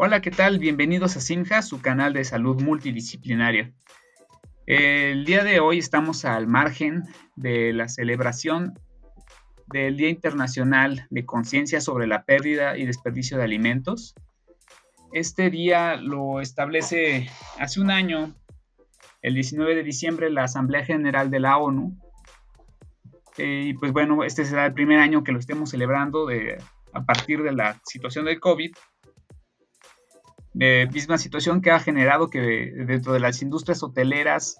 Hola, ¿qué tal? Bienvenidos a Simja, su canal de salud multidisciplinaria. El día de hoy estamos al margen de la celebración del Día Internacional de Conciencia sobre la Pérdida y Desperdicio de Alimentos. Este día lo establece hace un año, el 19 de diciembre, la Asamblea General de la ONU. Eh, y pues bueno, este será el primer año que lo estemos celebrando de, a partir de la situación del COVID eh, misma situación que ha generado que dentro de las industrias hoteleras,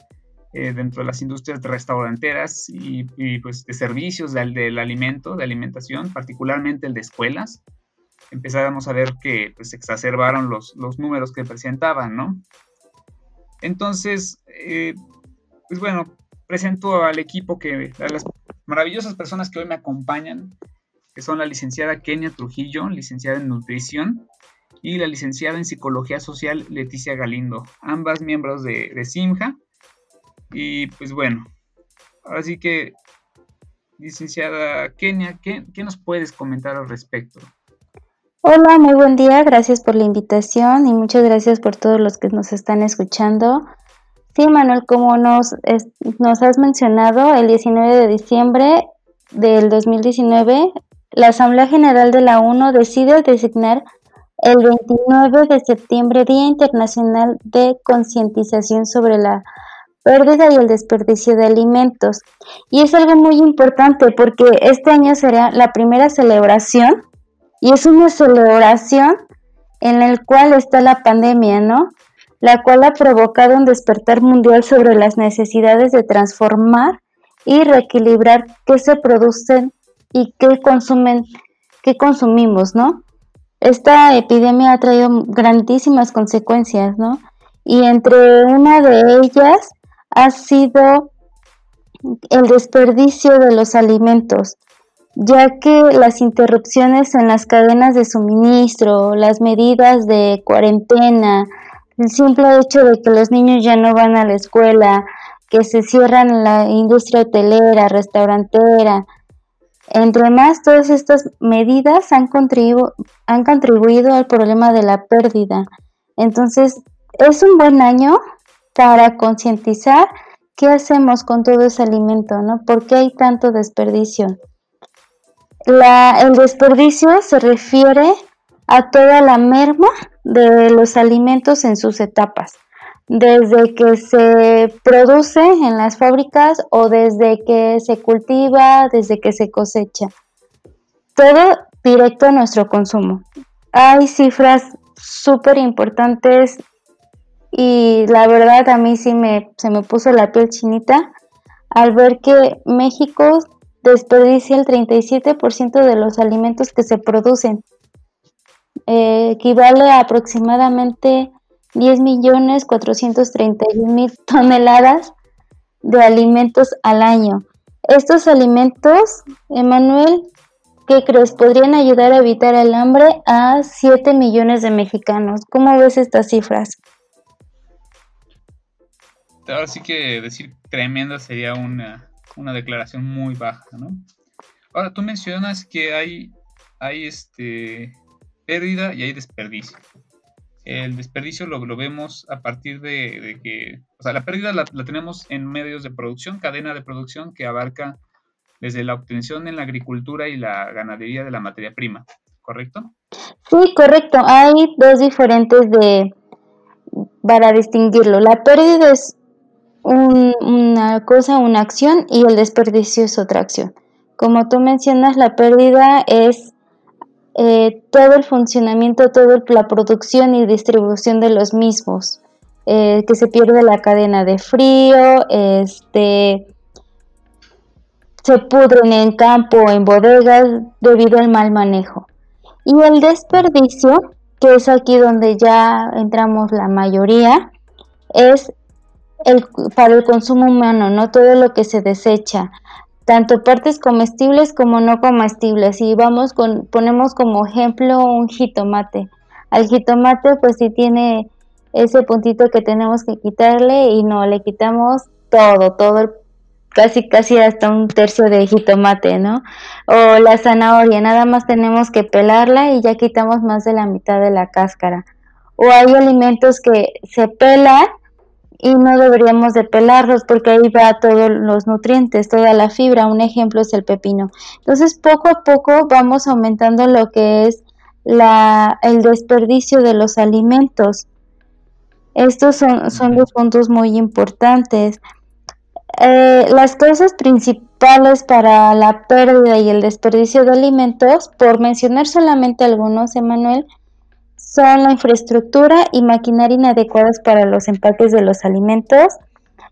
eh, dentro de las industrias restauranteras y, pues de servicios del, alimento, de alimentación, particularmente el de escuelas, empezábamos a ver que pues, se exacerbaron los, los números que presentaban, ¿no? Entonces, eh, pues bueno, presento al equipo que, a las maravillosas personas que hoy me acompañan, que son la licenciada Kenia Trujillo, licenciada en nutrición, y la licenciada en Psicología Social Leticia Galindo, ambas miembros de, Simja. Y pues bueno, ahora sí que, licenciada Kenia, ¿qué, nos puedes comentar al respecto? Hola, muy buen día, gracias por la invitación y muchas gracias por todos los que nos están escuchando. Sí, Manuel, como nos, nos has mencionado, el 19 de diciembre del 2019, la Asamblea General de la ONU decide designar el 29 de septiembre, Día Internacional de Concientización sobre la pérdida y el desperdicio de alimentos. Y es algo muy importante porque este año será la primera celebración y es una celebración en la cual está la pandemia, ¿no? La cual ha provocado un despertar mundial sobre las necesidades de transformar y reequilibrar qué se producen y qué consumen, qué consumimos, ¿no? Esta epidemia ha traído grandísimas consecuencias, ¿no? Y entre una de ellas ha sido el desperdicio de los alimentos, ya que las interrupciones en las cadenas de suministro, las medidas de cuarentena, el simple hecho de que los niños ya no van a la escuela, que se cierran la industria hotelera, restaurantera, entre más, todas estas medidas han, han contribuido al problema de la pérdida. Entonces, es un buen año para concientizar qué hacemos con todo ese alimento, ¿no? ¿Por qué hay tanto desperdicio? el desperdicio se refiere a toda la merma de los alimentos en sus etapas desde que se produce en las fábricas o desde que se cultiva, desde que se cosecha. Todo directo a nuestro consumo. Hay cifras súper importantes y la verdad a mí sí me, se me puso la piel chinita al ver que México desperdicia el 37% de los alimentos que se producen. Eh, equivale a aproximadamente 10 millones 431 mil toneladas de alimentos al año. Estos alimentos, Emanuel, ¿qué crees? Podrían ayudar a evitar el hambre a 7 millones de mexicanos. ¿Cómo ves estas cifras? Ahora sí que decir tremenda sería una, una declaración muy baja, ¿no? Ahora, tú mencionas que hay, hay este, pérdida y hay desperdicio el desperdicio lo, lo vemos a partir de, que, o sea, la pérdida la, tenemos en medios de producción, cadena de producción que abarca desde la obtención en la agricultura y la ganadería de la materia prima, ¿correcto? Sí, correcto. Hay dos diferentes de para distinguirlo. La pérdida es una cosa, una acción y el desperdicio es otra acción. Como tú mencionas, la pérdida es eh, todo el funcionamiento, toda la producción y distribución de los mismos, eh, que se pierde la cadena de frío, este, se pudren en campo, en bodegas, debido al mal manejo. Y el desperdicio, que es aquí donde ya entramos la mayoría, es el, para el consumo humano, no todo lo que se desecha, tanto partes comestibles como no comestibles. Y vamos con, ponemos como ejemplo un jitomate. Al jitomate pues sí tiene ese puntito que tenemos que quitarle y no, le quitamos todo, todo casi casi hasta un tercio de jitomate, ¿no? O la zanahoria, nada más tenemos que pelarla y ya quitamos más de la mitad de la cáscara. o hay alimentos que se pelan y no deberíamos de pelarlos porque ahí va todos los nutrientes, toda la fibra. Un ejemplo es el pepino. Entonces, poco a poco vamos aumentando lo que es la, el desperdicio de los alimentos. Estos son, son dos puntos muy importantes. Eh, las causas principales para la pérdida y el desperdicio de alimentos, por mencionar solamente algunos, Emanuel, son la infraestructura y maquinaria inadecuadas para los empaques de los alimentos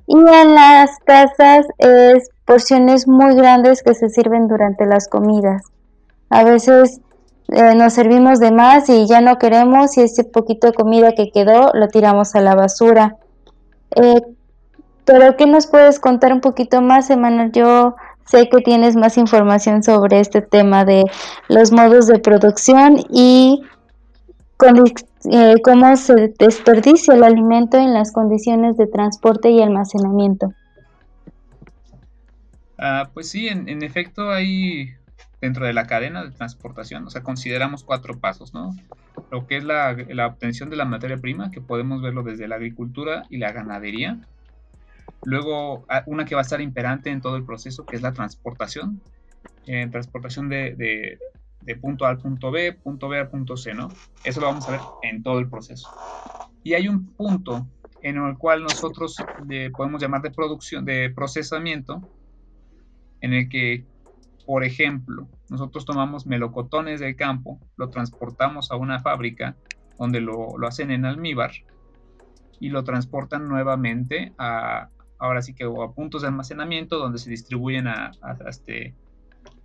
y en las casas es porciones muy grandes que se sirven durante las comidas. A veces eh, nos servimos de más y ya no queremos y ese poquito de comida que quedó lo tiramos a la basura. Eh, pero ¿qué nos puedes contar un poquito más, Emanuel? Yo sé que tienes más información sobre este tema de los modos de producción y eh, cómo se desperdicia el alimento en las condiciones de transporte y almacenamiento. Ah, pues sí, en, efecto hay dentro de la cadena de transportación, o sea, consideramos cuatro pasos, ¿no? Lo que es la, obtención de la materia prima, que podemos verlo desde la agricultura y la ganadería. Luego, ah, una que va a estar imperante en todo el proceso, que es la transportación, eh, transportación de punto A al punto B, punto B al punto C, ¿no? Eso lo vamos a ver en todo el proceso. Y hay un punto en el cual nosotros podemos llamar de producción, de procesamiento, en el que, por ejemplo, nosotros tomamos melocotones del campo, lo transportamos a una fábrica donde lo, lo hacen en almíbar y lo transportan nuevamente a, ahora sí que a puntos de almacenamiento donde se distribuyen a, a, este,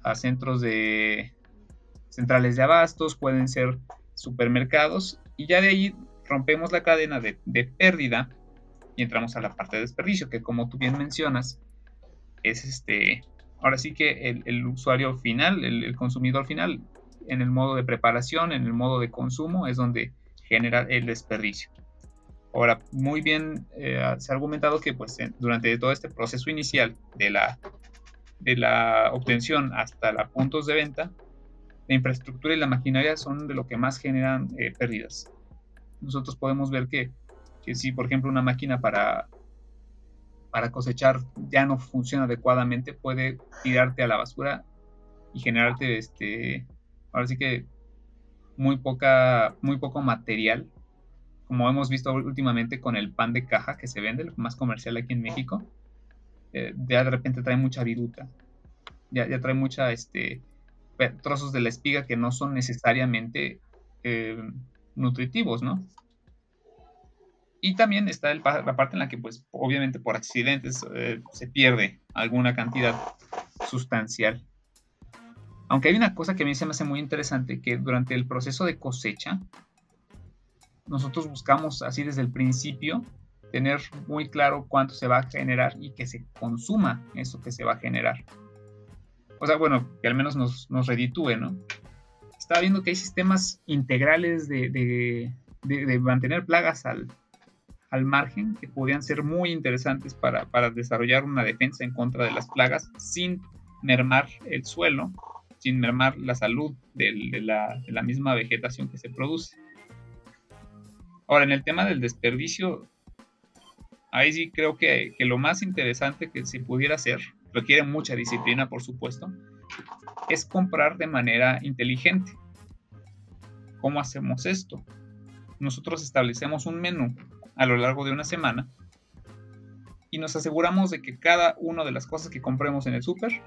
a centros de, centrales de abastos, pueden ser supermercados y ya de ahí rompemos la cadena de, pérdida y entramos a la parte de desperdicio, que como tú bien mencionas, es este, ahora sí que el, usuario final, el, consumidor final, en el modo de preparación, en el modo de consumo, es donde genera el desperdicio. Ahora, muy bien eh, se ha argumentado que pues, durante todo este proceso inicial de la, de la obtención hasta los puntos de venta, la infraestructura y la maquinaria son de lo que más generan eh, pérdidas. Nosotros podemos ver que, si, por ejemplo, una máquina para, para cosechar ya no funciona adecuadamente, puede tirarte a la basura y generarte, este, ahora sí que muy, poca, muy poco material, como hemos visto últimamente con el pan de caja que se vende, lo más comercial aquí en México, eh, ya de repente trae mucha viruta, ya, ya trae mucha, este, trozos de la espiga que no son necesariamente eh, nutritivos, ¿no? Y también está la parte en la que, pues, obviamente por accidentes eh, se pierde alguna cantidad sustancial. Aunque hay una cosa que a mí se me hace muy interesante, que durante el proceso de cosecha, nosotros buscamos así desde el principio tener muy claro cuánto se va a generar y que se consuma eso que se va a generar o sea, bueno, que al menos nos, nos reditúe, ¿no? Estaba viendo que hay sistemas integrales de, mantener plagas al, margen que podrían ser muy interesantes para, desarrollar una defensa en contra de las plagas sin mermar el suelo, sin mermar la salud de, la, misma vegetación que se produce. Ahora, en el tema del desperdicio, ahí sí creo que, que lo más interesante que se pudiera hacer requiere mucha disciplina, por supuesto, es comprar de manera inteligente. ¿Cómo hacemos esto? Nosotros establecemos un menú a lo largo de una semana y nos aseguramos de que cada una de las cosas que compremos en el súper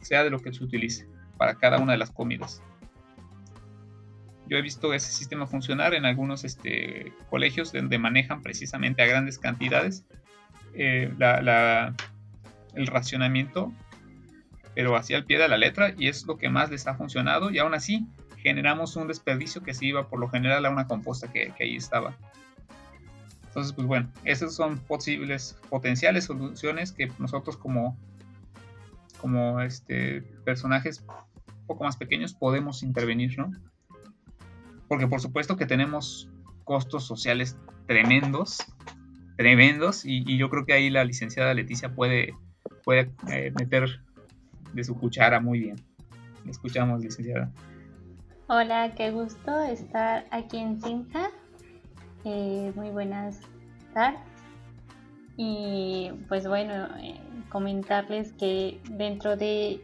sea de lo que se utilice para cada una de las comidas. Yo he visto ese sistema funcionar en algunos este, colegios donde manejan precisamente a grandes cantidades eh, la, el racionamiento, pero hacia el pie de la letra y es lo que más les ha funcionado y aún así generamos un desperdicio que se iba por lo general a una composta que, ahí estaba. Entonces, pues bueno, esas son posibles, potenciales soluciones que nosotros como, como este, personajes un poco más pequeños podemos intervenir, ¿no? Porque por supuesto que tenemos costos sociales tremendos, tremendos, y yo creo que ahí la licenciada Leticia puede, puede eh, meter de su cuchara muy bien. escuchamos, licenciada. Hola, qué gusto estar aquí en Sinja. Eh, muy buenas tardes. Y pues bueno, eh, comentarles que dentro de,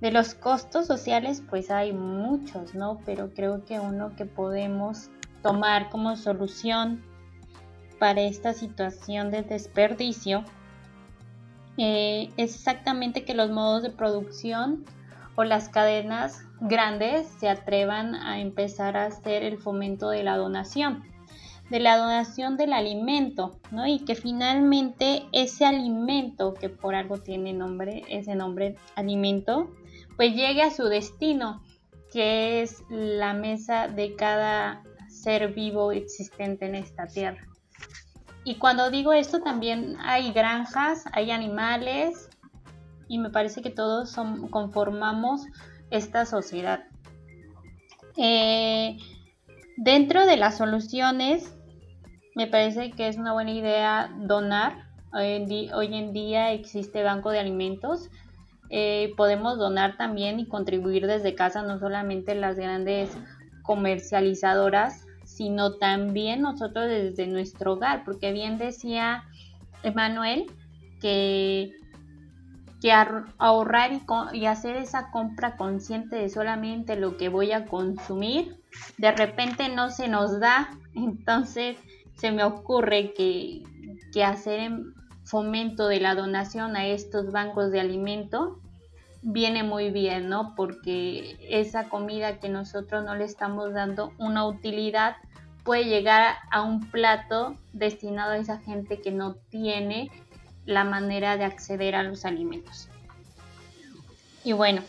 de, los costos sociales pues hay muchos, ¿no? Pero creo que uno que podemos tomar como solución para esta situación de desperdicio eh, es exactamente que los modos de producción o las cadenas grandes se atrevan a empezar a hacer el fomento de la donación, de la donación del alimento, ¿no? Y que finalmente ese alimento que por algo tiene nombre, ese nombre alimento, pues llegue a su destino, que es la mesa de cada ser vivo existente en esta tierra. Y cuando digo esto también hay granjas, hay animales y me parece que todos conformamos esta sociedad. Eh, dentro de las soluciones, me parece que es una buena idea donar. Hoy en, día, existe banco de alimentos. Eh, podemos donar también y contribuir desde casa, no solamente las grandes comercializadoras, sino también nosotros desde nuestro hogar, porque bien decía Emanuel que que ahorrar y, hacer esa compra consciente de solamente lo que voy a consumir, de repente no se nos da, entonces se me ocurre que, que hacer fomento de la donación a estos bancos de alimento viene muy bien, ¿no? Porque esa comida que nosotros no le estamos dando una utilidad puede llegar a un plato destinado a esa gente que no tiene la manera de acceder a los alimentos. Y bueno,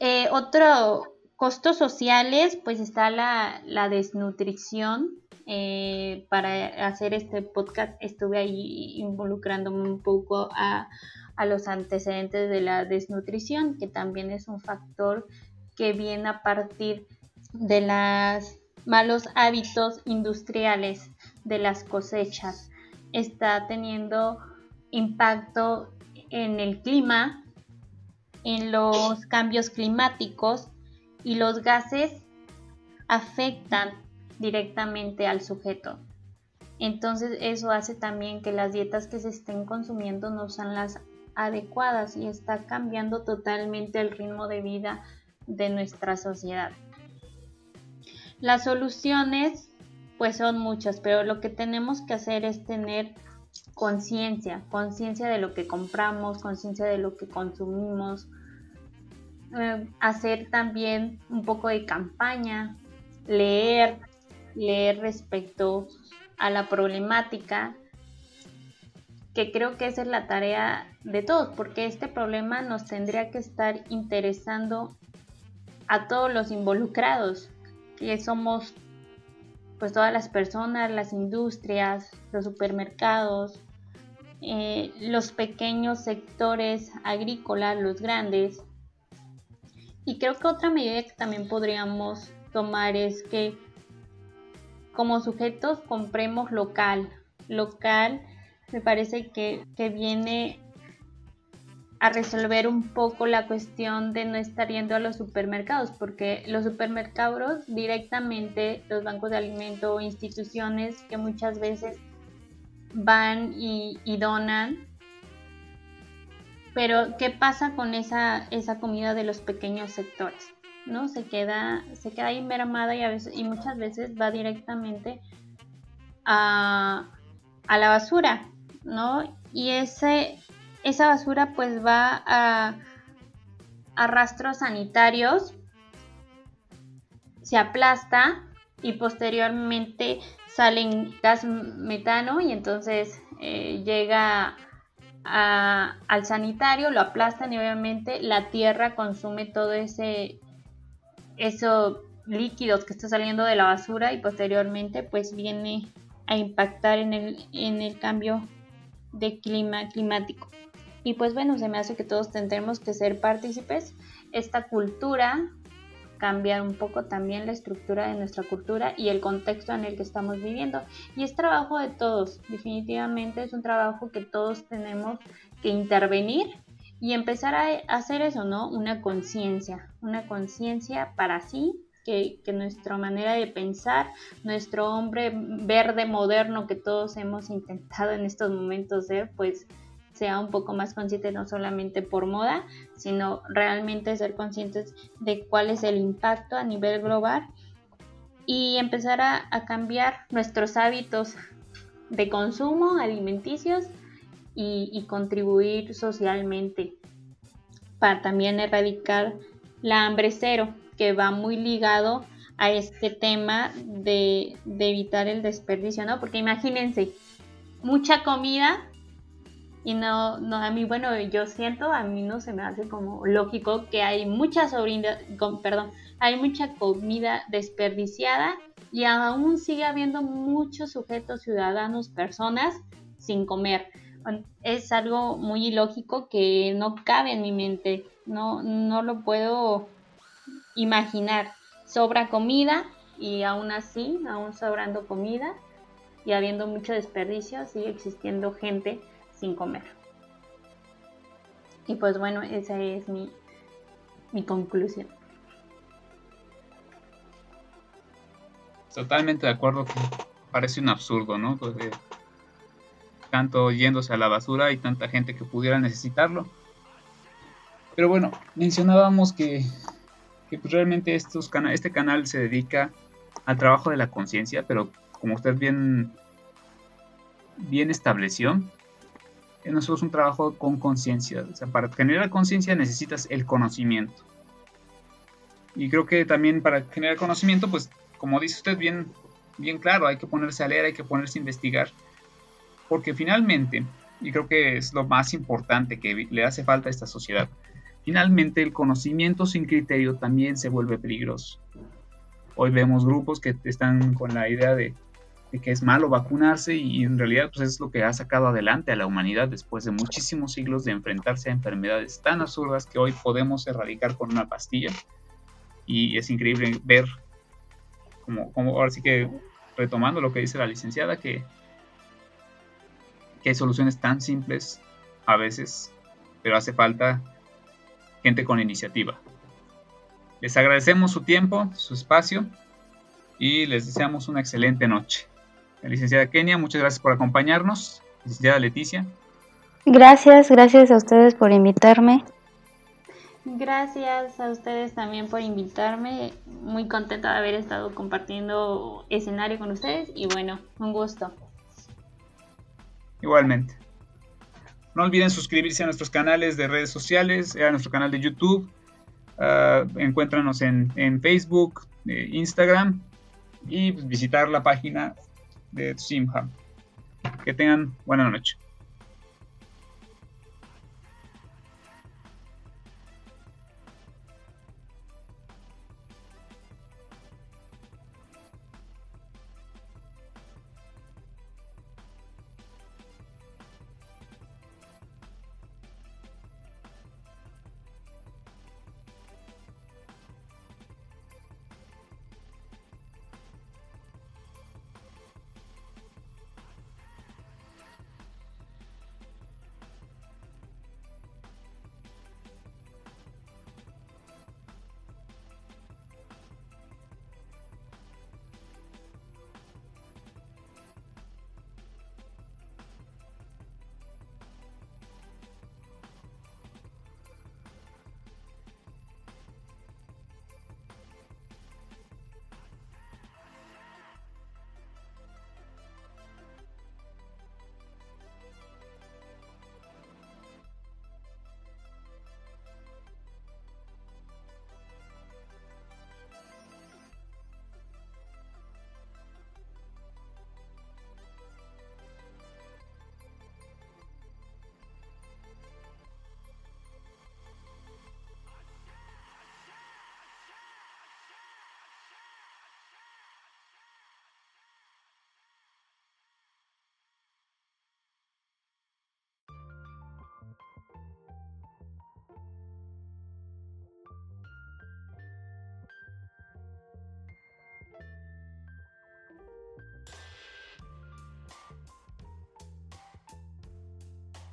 eh, otro costos sociales, pues está la, desnutrición. Eh, para hacer este podcast estuve ahí involucrándome un poco a, a los antecedentes de la desnutrición, que también es un factor que viene a partir de los malos hábitos industriales de las cosechas está teniendo impacto en el clima, en los cambios climáticos y los gases afectan directamente al sujeto. Entonces eso hace también que las dietas que se estén consumiendo no sean las adecuadas y está cambiando totalmente el ritmo de vida de nuestra sociedad. Las soluciones pues son muchas, pero lo que tenemos que hacer es tener conciencia, conciencia de lo que compramos, conciencia de lo que consumimos, eh, hacer también un poco de campaña, leer, leer respecto a la problemática, que creo que esa es la tarea de todos, porque este problema nos tendría que estar interesando a todos los involucrados, que somos pues todas las personas, las industrias, los supermercados, eh, los pequeños sectores agrícolas, los grandes. Y creo que otra medida que también podríamos tomar es que como sujetos compremos local. Local me parece que, que viene a resolver un poco la cuestión de no estar yendo a los supermercados, porque los supermercados directamente, los bancos de alimento o instituciones que muchas veces van y, donan, pero ¿qué pasa con esa, esa comida de los pequeños sectores? ¿no? Se queda, se queda ahí mermada y, a veces, y muchas veces va directamente a, a la basura, ¿no? Y ese, esa basura pues va a, rastros sanitarios, se aplasta y posteriormente sale gas metano y entonces eh, llega al sanitario, lo aplastan y obviamente la tierra consume todo ese eso líquidos que está saliendo de la basura y posteriormente pues viene a impactar en el, en el cambio de clima climático. Y pues bueno, se me hace que todos tendremos que ser partícipes. Esta cultura, cambiar un poco también la estructura de nuestra cultura y el contexto en el que estamos viviendo. Y es trabajo de todos, definitivamente es un trabajo que todos tenemos que intervenir y empezar a hacer eso, ¿no? Una conciencia, una conciencia para sí, que, nuestra manera de pensar, nuestro hombre verde moderno que todos hemos intentado en estos momentos ser, pues sea un poco más consciente no solamente por moda, sino realmente ser conscientes de cuál es el impacto a nivel global y empezar a, cambiar nuestros hábitos de consumo alimenticios y, contribuir socialmente para también erradicar la hambre cero, que va muy ligado a este tema de, evitar el desperdicio, ¿no? Porque imagínense, mucha comida y no, no, a mí, bueno, yo siento, a mí no se me hace como lógico que hay mucha sobrina, perdón, hay mucha comida desperdiciada y aún sigue habiendo muchos sujetos ciudadanos, personas sin comer. Es algo muy ilógico que no cabe en mi mente, no, no lo puedo imaginar. Sobra comida y aún así, aún sobrando comida y habiendo mucho desperdicio, sigue existiendo gente sin comer. Y pues bueno, esa es mi, mi conclusión. Totalmente de acuerdo que parece un absurdo, ¿no? Pues, tanto yéndose a la basura y tanta gente que pudiera necesitarlo. Pero bueno, mencionábamos que, que pues realmente estos este canal se dedica al trabajo de la conciencia, pero como usted bien, bien estableció, nosotros un trabajo con conciencia. O sea, para generar conciencia necesitas el conocimiento. Y creo que también para generar conocimiento, pues como dice usted bien, bien claro, hay que ponerse a leer, hay que ponerse a investigar. Porque finalmente, y creo que es lo más importante que le hace falta a esta sociedad, finalmente el conocimiento sin criterio también se vuelve peligroso. Hoy vemos grupos que están con la idea de que es malo vacunarse y en realidad pues es lo que ha sacado adelante a la humanidad después de muchísimos siglos de enfrentarse a enfermedades tan absurdas que hoy podemos erradicar con una pastilla y es increíble ver como, como ahora sí que retomando lo que dice la licenciada que, que hay soluciones tan simples a veces pero hace falta gente con iniciativa les agradecemos su tiempo su espacio y les deseamos una excelente noche licenciada Kenia, muchas gracias por acompañarnos. Licenciada Leticia. Gracias, gracias a ustedes por invitarme. Gracias a ustedes también por invitarme. Muy contenta de haber estado compartiendo escenario con ustedes y bueno, un gusto. Igualmente. No olviden suscribirse a nuestros canales de redes sociales, a nuestro canal de YouTube. Uh, encuéntranos en, Facebook, eh, Instagram y visitar la página de Simham. Que tengan buena noche.